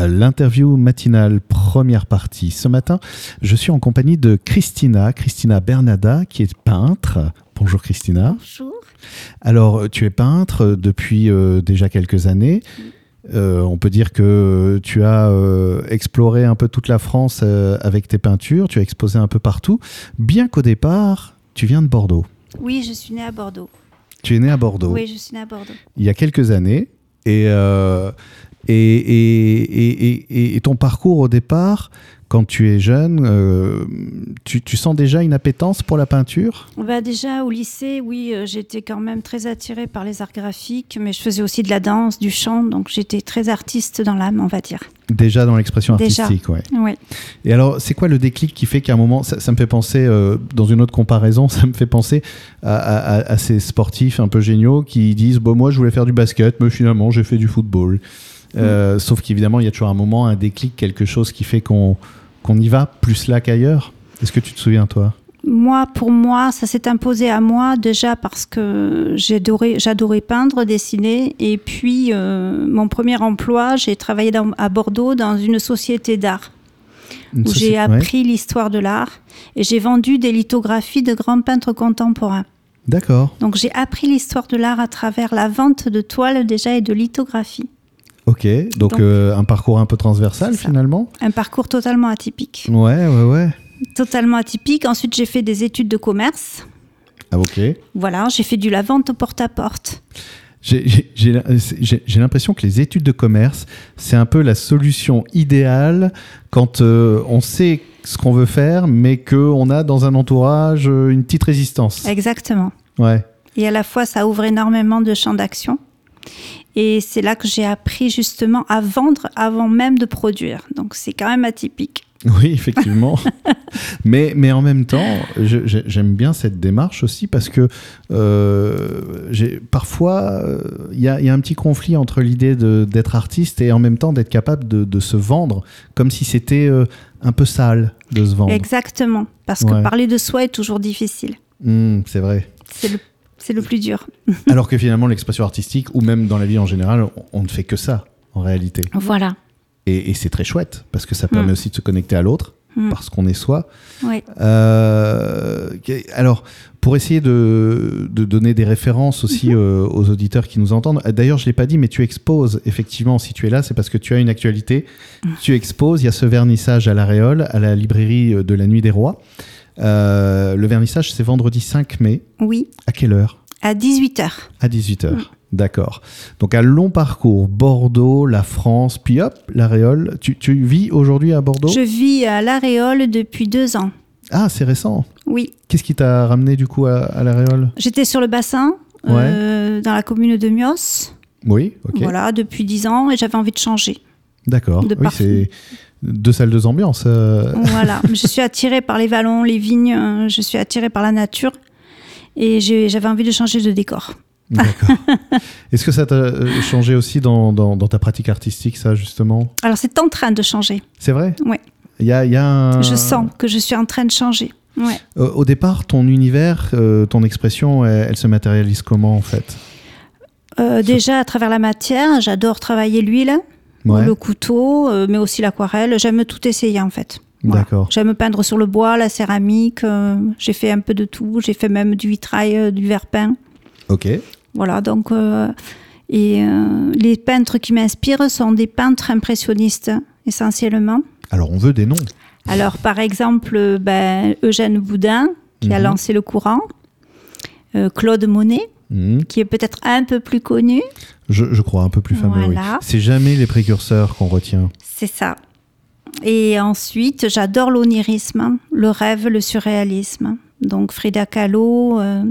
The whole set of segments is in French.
L'interview matinale, première partie. Ce matin, je suis en compagnie de Christina, Christina Bernada, qui est peintre. Bonjour Christina. Bonjour. Alors, tu es peintre depuis euh, déjà quelques années. Euh, on peut dire que tu as euh, exploré un peu toute la France euh, avec tes peintures, tu as exposé un peu partout, bien qu'au départ, tu viens de Bordeaux. Oui, je suis née à Bordeaux. Tu es né à Bordeaux Oui, je suis née à Bordeaux. il y a quelques années. Et, euh, et, ton parcours au départ, quand tu es jeune, euh, tu, tu sens déjà une appétence pour la peinture? Bah déjà au lycée, oui, euh, j'étais quand même très attirée par les arts graphiques, mais je faisais aussi de la danse, du chant, donc j'étais très artiste dans l'âme, on va dire. Déjà dans l'expression artistique, ouais. Oui. Et alors, c'est quoi le déclic qui fait qu'à un moment, ça, ça me fait penser, euh, dans une autre comparaison, ça me fait penser à- à ces sportifs un peu géniaux qui disent bon, Moi, je voulais faire du basket, mais finalement, j'ai fait du football. Euh, Sauf qu'évidemment, il y a toujours un moment, un déclic, quelque chose qui fait qu'on y va plus là qu'ailleurs. Est-ce que tu te souviens, toi? Moi, pour moi, ça s'est imposé à moi déjà parce que j'adorais, peindre, dessiner, et puis euh, mon premier emploi, j'ai travaillé dans- à Bordeaux dans une société d'art. Où j'ai ouais. appris l'histoire de l'art et j'ai vendu des lithographies de grands peintres contemporains. D'accord, Donc j'ai appris l'histoire de l'art à travers la vente de toiles déjà et de lithographies. Ok. Donc, Donc- euh, un parcours un peu transversal finalement Un parcours totalement atypique. Ouais, ouais, ouais. Totalement atypique. Ensuite j'ai fait des études de commerce. Ah, ok. Voilà, j'ai fait du la vente au porte-à-porte. J'ai l'impression que les études de commerce, c'est un peu la solution idéale quand euh, on sait ce qu'on veut faire, mais qu'on a dans un entourage euh, une petite résistance. Exactement. Ouais. Et à la fois ça ouvre énormément de champs d'action. Et c'est là que j'ai appris justement à vendre avant même de produire. Donc c'est quand même atypique. Oui, effectivement. mais, mais en même temps, j'aime bien cette démarche aussi parce que euh, parfois, euh, il y, a, il y a un petit conflit entre l'idée d'être artiste et en même temps d'être capable de, de se vendre comme si c'était euh, un peu sale de se vendre. Exactement. Parce Ouais. que parler de soi est toujours difficile. Hmm, c'est vrai. C'est le, c'est le plus dur. Alors que finalement, l'expression artistique, ou même dans la vie en général, on, ne fait que ça, en réalité. Voilà. Et, et c'est très chouette, parce que ça permet Mm. aussi de se connecter à l'autre, Mm. parce qu'on est soi. Oui. Euh, alors, pour essayer de, de donner des références aussi Mhm. euh, aux auditeurs qui nous entendent, euh, d'ailleurs, je ne l'ai pas dit, mais tu exposes, effectivement, si tu es là, c'est parce que tu as une actualité. Mm. Tu exposes, il y a ce vernissage à La Réole, à la librairie de la Nuit des Rois. Euh, le vernissage, c'est vendredi 5 mai. Oui. À quelle heure? À 18h. À 18h. Mm. D'accord. Donc un long parcours, Bordeaux, la France, puis hop, la Réole. Tu, tu vis aujourd'hui à Bordeaux? Je vis à l'Aréole depuis deux ans. Ah, c'est récent. Oui. Qu'est-ce qui t'a ramené du coup à, à la Réole J'étais sur le bassin, euh, dans la commune de Mios. Oui, ok. Voilà, depuis dix ans et j'avais envie de changer. D'accord. De Oui, deux salles, deux ambiances. euh. voilà. je suis attirée par les vallons, les vignes, euh, je suis attirée par la nature et j'avais envie de changer de décor. D'accord. Est-ce que ça t'a euh, changé aussi dans, dans- dans ta pratique artistique, ça, justement? Alors c'est en train de changer. C'est vrai? Il y a, il y a un... Je sens que je suis en train de changer. Ouais. Euh, au départ, ton univers, euh, ton expression, elle, elle se matérialise comment, en fait? Euh, déjà à travers la matière, j'adore travailler l'huile, Ouais. le couteau, euh, mais aussi l'aquarelle. J'aime tout essayer en fait. Voilà. D'accord. J'aime peindre sur le bois, la céramique. euh, j'ai fait un peu de tout. J'ai fait même du vitrail, euh, du verre peint. Ok. Voilà, donc. et les peintres qui m'inspirent sont des peintres impressionnistes, essentiellement. Alors, on veut des noms. Alors, par exemple, ben, Eugène Boudin, qui a Mhm. lancé le courant. Euh, Claude Monet, Mhm. qui est peut-être un peu plus connu. Je, je crois un peu plus fameux, oui. Voilà. C'est jamais les précurseurs qu'on retient. C'est ça. Et ensuite, j'adore l'onirisme, le rêve, le surréalisme. Donc Frida Kahlo, euh,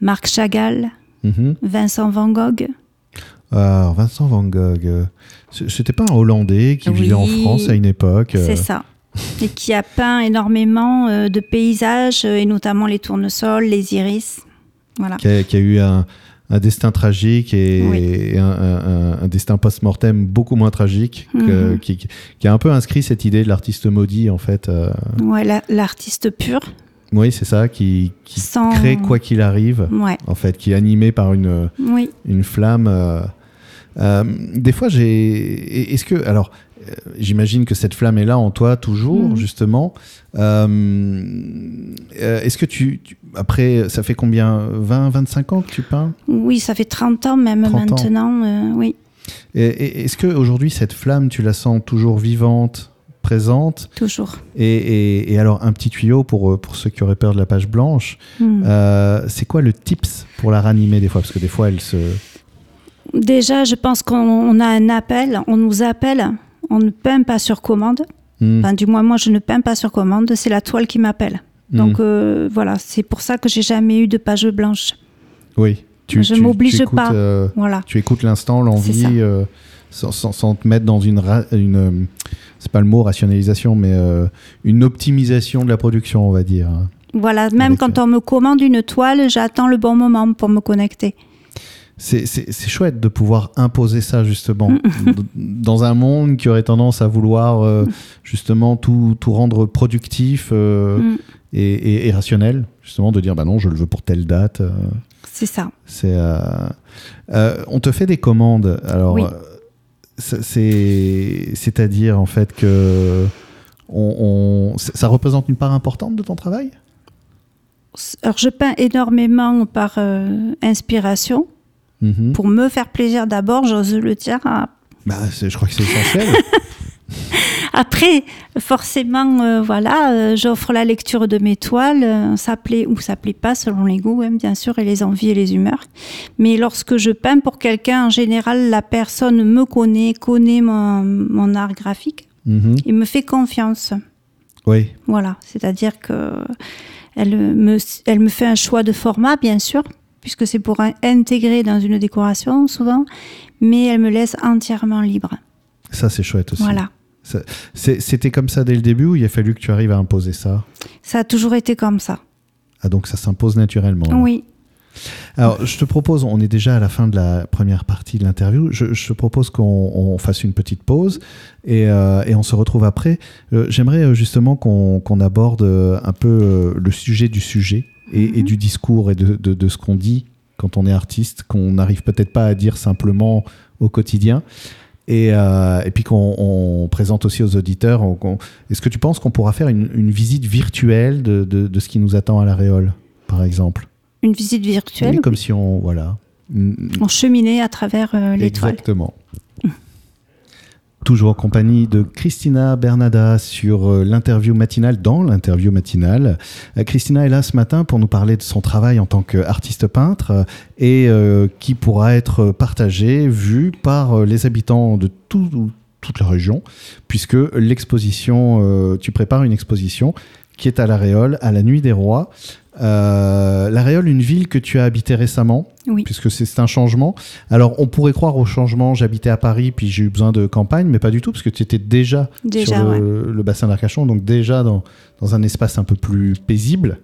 Marc Chagall, Mhm. Vincent Van Gogh. Alors, Vincent Van Gogh, euh, c'était pas un Hollandais qui Oui. vivait en France à une époque euh, C'est ça. Et qui a peint énormément de paysages, et notamment les tournesols, les iris. Voilà. qui, a, qui a eu un, un destin tragique et, Oui. et un, un- un- un destin post-mortem beaucoup moins tragique, que- Mhm. qui, qui a un peu inscrit cette idée de l'artiste maudit, en fait. euh, Ouais, la- l'artiste pur. oui, c'est ça, qui, qui Sans- crée quoi qu'il arrive, Ouais. en fait, qui est animé par une, Oui. une flamme. euh, euh, des fois, j'ai. Est-ce que. Alors, j'imagine que cette flamme est là en toi toujours, Mm. justement. Euh, euh, Est-ce que tu, tu- après, ça fait combien 20, 25 ans que tu peins Oui, ça fait 30 ans même 30 ans. maintenant. euh, oui, Est-ce que aujourd'hui cette flamme, tu la sens toujours vivante, présente? Toujours. et, et- et alors, un petit tuyau pour, euh, pour ceux qui auraient peur de la page blanche. Hmm. Euh, c'est quoi le tips pour la ranimer des fois? Parce que des fois, elle se. Déjà, je pense qu'on on a un appel, on nous appelle, on ne peint pas sur commande. Hmm, Enfin, du moins, moi, je ne peins pas sur commande, c'est la toile qui m'appelle. hmm. Donc euh, voilà, c'est pour ça que j'ai jamais eu de page blanche. oui. Tu, je m'oblige pas. euh, Voilà. tu écoutes l'instant, l'envie, euh, sans, sans- sans te mettre dans une. une c'est pas le mot rationalisation, mais une optimisation de la production, on va dire. hein. Voilà, même Avec, quand on me commande une toile, j'attends le bon moment pour me connecter. C'est- chouette de pouvoir imposer ça, justement, Mm. Dans un monde qui aurait tendance à vouloir, euh, justement, tout, tout rendre productif euh, Mm. et, et- et rationnel. Justement, de dire, bah non, je le veux pour telle date. euh, C'est ça. C'est, on te fait des commandes. Alors, Oui. c'est- c'est, c'est-à-dire en fait que on, on- ça représente une part importante de ton travail? Alors, je peins énormément par inspiration, Mhm. pour me faire plaisir d'abord, j'ose le dire. Ah, Bah, je crois que c'est essentiel. Après, forcément, euh, voilà, euh, j'offre la lecture de mes toiles, euh, ça plaît ou ça plaît pas selon les goûts, hein, bien sûr, et les envies et les humeurs. Mais lorsque je peins pour quelqu'un, en général, la personne me connaît, connaît mon, mon art graphique Mhm. et me fait confiance. Oui. Voilà, c'est-à-dire que elle me, elle me fait un choix de format, bien sûr, puisque c'est pour in- intégrer dans une décoration souvent, mais elle me laisse entièrement libre. Ça, c'est chouette aussi. Voilà, C'était comme ça dès le début ou il a fallu que tu arrives à imposer ça? Ça a toujours été comme ça. Ah, donc ça s'impose naturellement. Oui. Alors, je te propose, on est déjà à la fin de la première partie de l'interview, je, je te propose qu'on on fasse une petite pause et, euh, et on se retrouve après. Euh, J'aimerais euh, justement qu'on aborde un peu le sujet du sujet et, et du discours et de, de- de ce qu'on dit quand on est artiste, qu'on n'arrive peut-être pas à dire simplement au quotidien. Et, euh, et puis qu'on on présente aussi aux auditeurs. Est-ce que tu penses qu'on pourra faire une, une visite virtuelle de, de- de ce qui nous attend à la Réole, par exemple? Une visite virtuelle, oui, comme si on. Voilà. On cheminait à travers euh, l'étoile. Exactement. Toujours en compagnie de Christina Bernada sur euh, l'interview matinale, dans l'interview matinale. Euh, Christina est là ce matin pour nous parler de son travail en tant qu'artiste peintre euh, et qui pourra être partagé, vu par les habitants de tout- toute la région, puisque l'exposition, tu prépares une exposition qui est à La Réole, à la Nuit des Rois. Euh, la Réole, une ville que tu as habité récemment, Oui. puisque c'est un changement. Alors, on pourrait croire au changement, j'habitais à Paris, puis j'ai eu besoin de campagne, mais pas du tout, parce que tu étais déjà, Déjà, sur le, le bassin d'Arcachon, donc déjà dans, dans un espace un peu plus paisible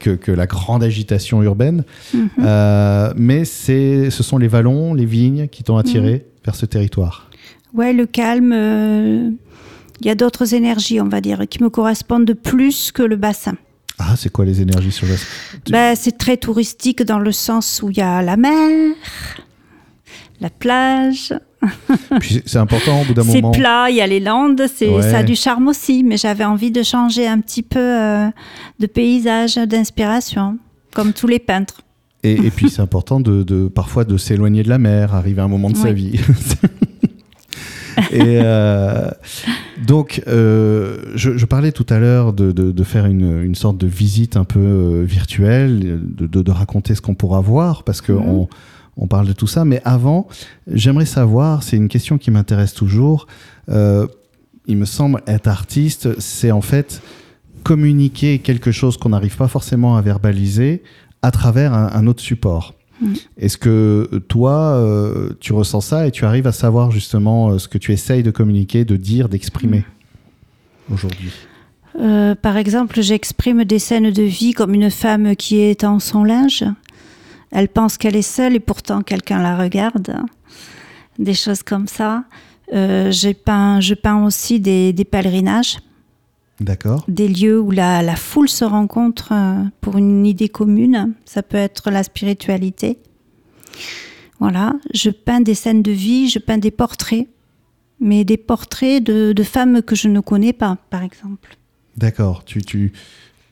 que, que la grande agitation urbaine. Mhm. Euh, mais c'est- ce sont les vallons, les vignes qui t'ont attiré vers ce territoire. Ouais, le calme. euh, Il y a d'autres énergies, on va dire, qui me correspondent plus que le bassin. Ah, c'est quoi les énergies sur le Tu- Ben, c'est très touristique dans le sens où il y a la mer, la plage, Puis c'est- c'est important au bout d'un c'est moment. plat, il y a les landes, c'est Ouais. ça a du charme aussi. Mais j'avais envie de changer un petit peu euh, de paysage, d'inspiration, comme tous les peintres. Et, et puis c'est important de, de- parfois de s'éloigner de la mer, arriver à un moment de sa vie. et euh, donc, euh, je, je parlais tout à l'heure de, de- de faire une, une sorte de visite un peu euh, virtuelle, de, de- de raconter ce qu'on pourra voir, parce que Mhm. on, on parle de tout ça. Mais avant, j'aimerais savoir, c'est une question qui m'intéresse toujours. euh, il me semble être artiste, c'est en fait communiquer quelque chose qu'on n'arrive pas forcément à verbaliser à travers un, un autre support. Mhm. Est-ce que euh, toi, euh, tu ressens ça et tu arrives à savoir justement euh, ce que tu essayes de communiquer, de dire, d'exprimer aujourd'hui? Euh, par exemple, j'exprime des scènes de vie comme une femme qui est en son linge. Elle pense qu'elle est seule et pourtant quelqu'un la regarde. Des choses comme ça. J'ai peint, je peins aussi des, des pèlerinages, D'accord des lieux où la, la foule se rencontre euh, pour une idée commune. Ça peut être la spiritualité. Voilà. Je peins des scènes de vie, je peins des portraits. mais des portraits de, de femmes que je ne connais pas, par exemple. D'accord. Tu, tu,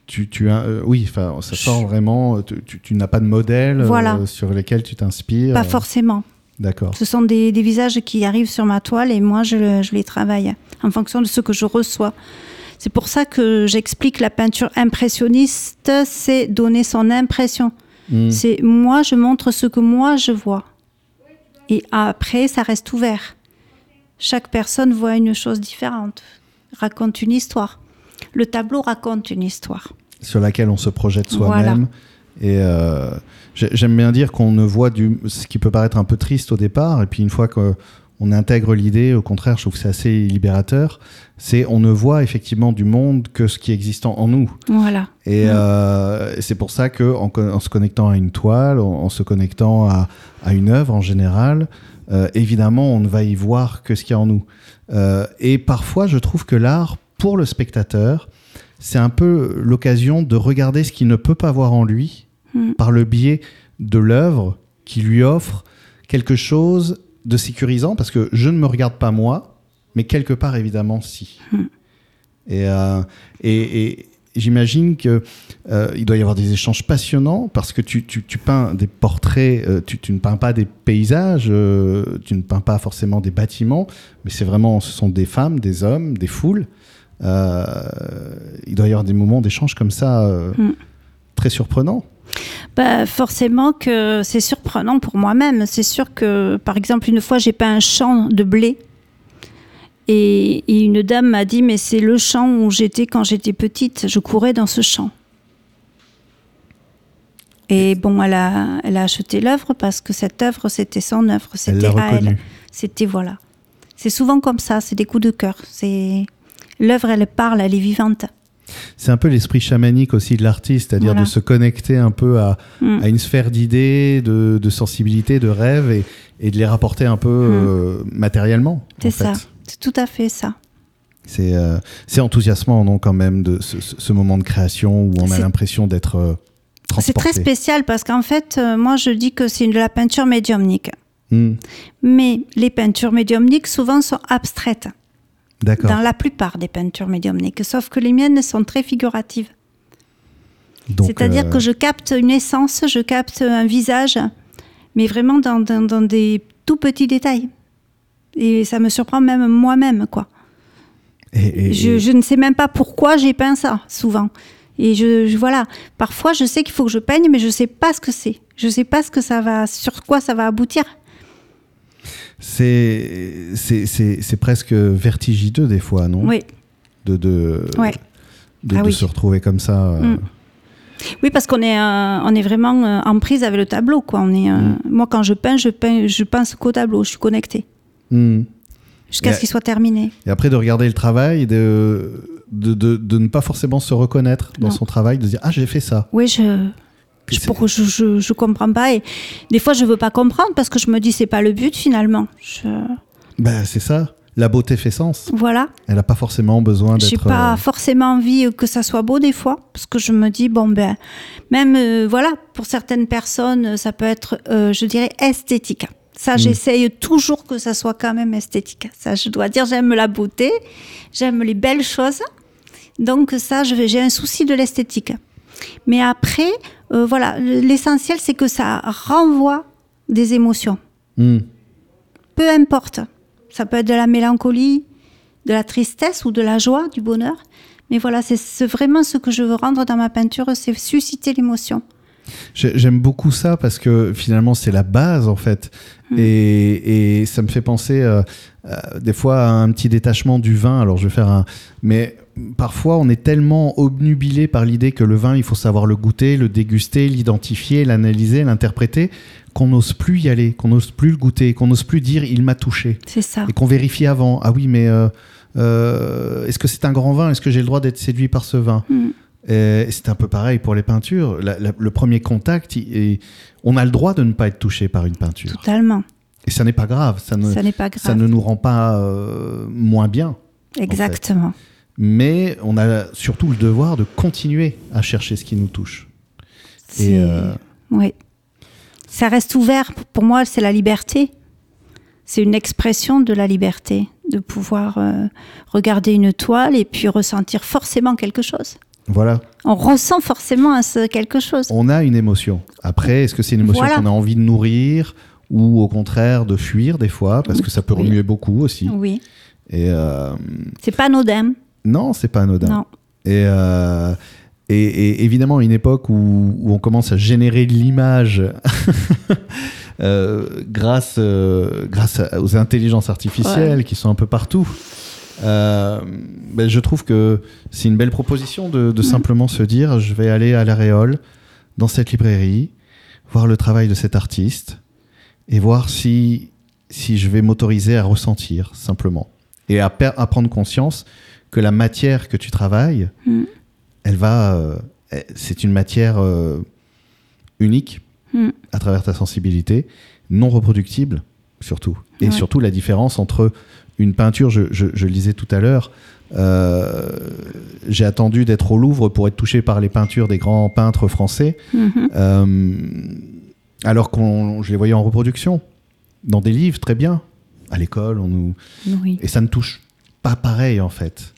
tu, tu as, euh, oui, ça sort vraiment. Tu, tu- tu n'as pas de modèle euh, sur lesquels tu t'inspires. Pas euh, forcément. D'accord. Ce sont des, des visages qui arrivent sur ma toile et moi, je les travaille en fonction de ce que je reçois. C'est pour ça que j'explique la peinture impressionniste, c'est donner son impression. Hmm. C'est moi, je montre ce que moi je vois. Et après, ça reste ouvert. Chaque personne voit une chose différente, raconte une histoire. Le tableau raconte une histoire. Sur laquelle on se projette Voilà. soi-même. Et euh, j'ai- j'aime bien dire qu'on ne voit du, ce qui peut paraître un peu triste au départ, et puis une fois qu'on intègre l'idée, au contraire, je trouve que c'est assez libérateur. C'est on ne voit effectivement du monde que ce qui est existant en nous. Voilà. Et euh, c'est pour ça que en, se connectant à une toile, en, en se connectant à, à une œuvre en général, euh, évidemment, on ne va y voir que ce qu'il y a en nous. Euh, et parfois, je trouve que l'art, pour le spectateur, c'est un peu l'occasion de regarder ce qu'il ne peut pas voir en lui Mm. par le biais de l'œuvre qui lui offre quelque chose de sécurisant, parce que je ne me regarde pas moi, mais quelque part, évidemment, si. Et, euh, et, et j'imagine que euh, il doit y avoir des échanges passionnants parce que tu, tu, tu peins des portraits, euh, tu, tu ne peins pas des paysages, tu ne peins pas forcément des bâtiments, mais c'est vraiment, ce sont des femmes, des hommes, des foules. Il doit y avoir des moments d'échange comme ça euh, Mm. très surprenants. Bah, forcément que c'est surprenant pour moi-même. C'est sûr que, par exemple, une fois, j'ai peint un champ de blé. Et, et une dame m'a dit, mais c'est le champ où j'étais quand j'étais petite. Je courais dans ce champ. Et bon, elle a, elle a acheté l'œuvre parce que cette œuvre, c'était son œuvre. Elle C'était à elle. C'était, voilà. C'est souvent comme ça, c'est des coups de cœur. C'est L'œuvre, elle parle, elle est vivante. C'est un peu l'esprit chamanique aussi de l'artiste, c'est-à-dire Voilà. de se connecter un peu à, Mm. à une sphère d'idées, de, de sensibilité, de rêves et, et de les rapporter un peu euh, matériellement. Mm. C'est ça. C'est tout à fait ça. C'est euh, c'est enthousiasmant, non, quand même, de ce, moment de création où on a l'impression d'être euh, C'est très spécial parce qu'en fait, euh, moi, je dis que c'est de la peinture médiumnique. Hmm, Mais les peintures médiumniques, souvent, sont abstraites. Dans la plupart des peintures médiumniques. Sauf que les miennes sont très figuratives. C'est-à-dire euh, que je capte une essence, je capte un visage, mais vraiment dans, dans- dans des tout petits détails. Et ça me surprend même moi-même, quoi. et- et- Je, et- je ne sais même pas pourquoi j'ai peint ça, souvent. Et je, je- voilà, parfois je sais qu'il faut que je peigne, mais je ne sais pas ce que c'est. Je ne sais pas ce que ça va, sur quoi ça va aboutir. C'est c'est- c'est- c'est presque vertigineux des fois, non? Oui, De, de, Ouais. de, Ah de oui. se retrouver comme ça. euh, Mm. oui, parce qu'on est, euh, on est vraiment euh, en prise avec le tableau, quoi. On est, euh, Mm. Moi, quand je peins, je peins, je pense qu'au tableau. Je suis connectée hmm. jusqu'à ce qu'il soit terminé. Et après, de regarder le travail, de, de, de, de ne pas forcément se reconnaître dans Non. son travail, de dire Ah, j'ai fait ça. Oui, je. Je, pour- je, je, je comprends pas et des fois je veux pas comprendre parce que je me dis c'est pas le but finalement. Je- Ben, c'est ça. La beauté fait sens. voilà. Elle n'a pas forcément besoin J'ai d'être. pas euh, forcément envie que ça soit beau des fois, parce que je me dis bon ben, même euh, voilà, pour certaines personnes, ça peut être, euh, je dirais, esthétique. Ça, j'essaye toujours que ça soit quand même esthétique. Ça, je dois dire, j'aime la beauté, j'aime les belles choses, donc ça, j'ai un souci de l'esthétique. Mais après, euh, voilà, l'essentiel, c'est que ça renvoie des émotions hmm. peu importe. Ça peut être de la mélancolie, de la tristesse ou de la joie, du bonheur. Mais voilà, c'est vraiment ce que je veux rendre dans ma peinture, c'est susciter l'émotion. J'ai- J'aime beaucoup ça parce que finalement c'est la base en fait. Mm. Et, et ça me fait penser euh, euh, des fois à un petit détachement du vin. Alors je vais faire un. Mais parfois on est tellement obnubilé par l'idée que le vin il faut savoir le goûter, le déguster, l'identifier, l'analyser, l'interpréter, qu'on n'ose plus y aller, qu'on n'ose plus le goûter, qu'on n'ose plus dire il m'a touché. C'est ça. Et qu'on vérifie avant. Ah oui, mais euh, euh, est-ce que c'est un grand vin? Est-ce que j'ai le droit d'être séduit par ce vin? Mm. c'est un peu pareil pour les peintures. La- la- le premier contact, il- et on a le droit de ne pas être touché par une peinture. Totalement. Et ça n'est pas grave. Ça ne, Ça pas grave. ça ne nous rend pas euh, moins bien. Exactement. Mais on a surtout le devoir de continuer à chercher ce qui nous touche. Et euh, Oui. Ça reste ouvert. Pour moi, c'est la liberté. C'est une expression de la liberté, de pouvoir euh, regarder une toile et puis ressentir forcément quelque chose. Voilà. On ressent forcément quelque chose. On a une émotion. Après, est-ce que c'est une émotion qu'on a envie de nourrir ou au contraire de fuir des fois? Parce que ça peut remuer beaucoup aussi. Oui. Et euh, c'est pas anodin. Non, c'est pas anodin. Non. Et, euh, et, évidemment, une époque où, où, on commence à générer l'image euh, grâce, grâce aux intelligences artificielles qui sont un peu partout. Ben, je trouve que c'est une belle proposition de, de simplement se dire je vais aller à l'Aréole, dans cette librairie, voir le travail de cet artiste, et voir si, si je vais m'autoriser à ressentir simplement et à, à, prendre conscience que la matière que tu travailles, mm. elle va, euh, c'est une matière euh, unique mm. à travers ta sensibilité, non reproductible surtout, et surtout la différence entre une peinture, je, je, le disais tout à l'heure, euh, j'ai attendu d'être au Louvre pour être touché par les peintures des grands peintres français. Mm-hmm alors qu'on je les voyais en reproduction dans des livres très bien à l'école on nous et ça ne touche pas pareil en fait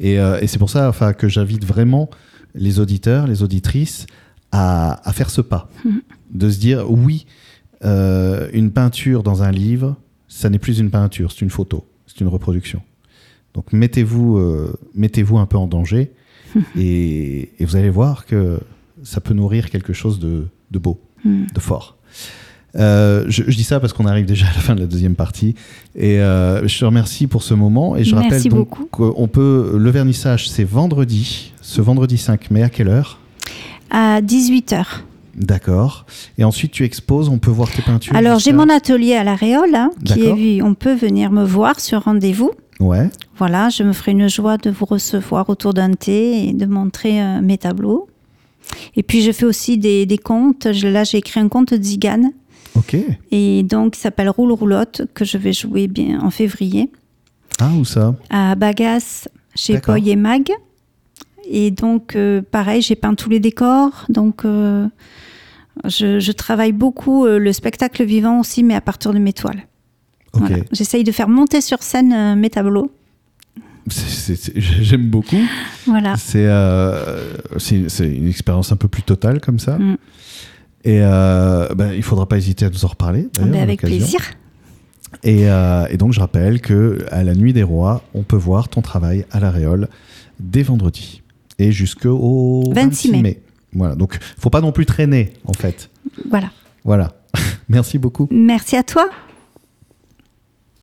et, euh, c'est pour ça enfin que j'invite vraiment les auditeurs les auditrices à, faire ce pas. De se dire oui euh, une peinture dans un livre ça n'est plus une peinture c'est une photo c'est une reproduction. Donc mettez-vous euh, mettez-vous un peu en danger et, vous allez voir que ça peut nourrir quelque chose de beau de fort. Euh, je, dis ça parce qu'on arrive déjà à la fin de la deuxième partie. Et euh, je te remercie pour ce moment. Et je rappelle donc qu'on peut. Le vernissage, c'est vendredi, ce vendredi 5 mai, à quelle heure? À 18h. D'accord. Et ensuite, tu exposes, on peut voir tes peintures Alors, j'ai mon atelier à la Réole, hein, qui est, on peut venir me voir sur rendez-vous. Ouais. Voilà, je me ferai une joie de vous recevoir autour d'un thé et de montrer euh, mes tableaux. Et puis, je fais aussi des, des contes. Là, j'ai écrit un conte de Zigane. Ok. Et donc, il s'appelle Roule Roulotte, que je vais jouer bien en février. Ah, où ça? À Bagas, chez Poy et Mag. Et donc, euh, pareil, j'ai peint tous les décors. Donc, euh, je, travaille beaucoup euh, le spectacle vivant aussi, mais à partir de mes toiles. Okay. J'essaye de faire monter sur scène mes tableaux. J'aime beaucoup. Voilà. C'est une expérience un peu plus totale comme ça. Mm. Et euh, ben, il ne faudra pas hésiter à nous en reparler. avec plaisir. Et, euh, et, donc je rappelle que à la Nuit des Rois, on peut voir ton travail à la Réole dès vendredi et jusqu'au 26 mai. mai. Voilà, donc faut pas non plus traîner en fait. Voilà. Voilà. Merci beaucoup. Merci à toi.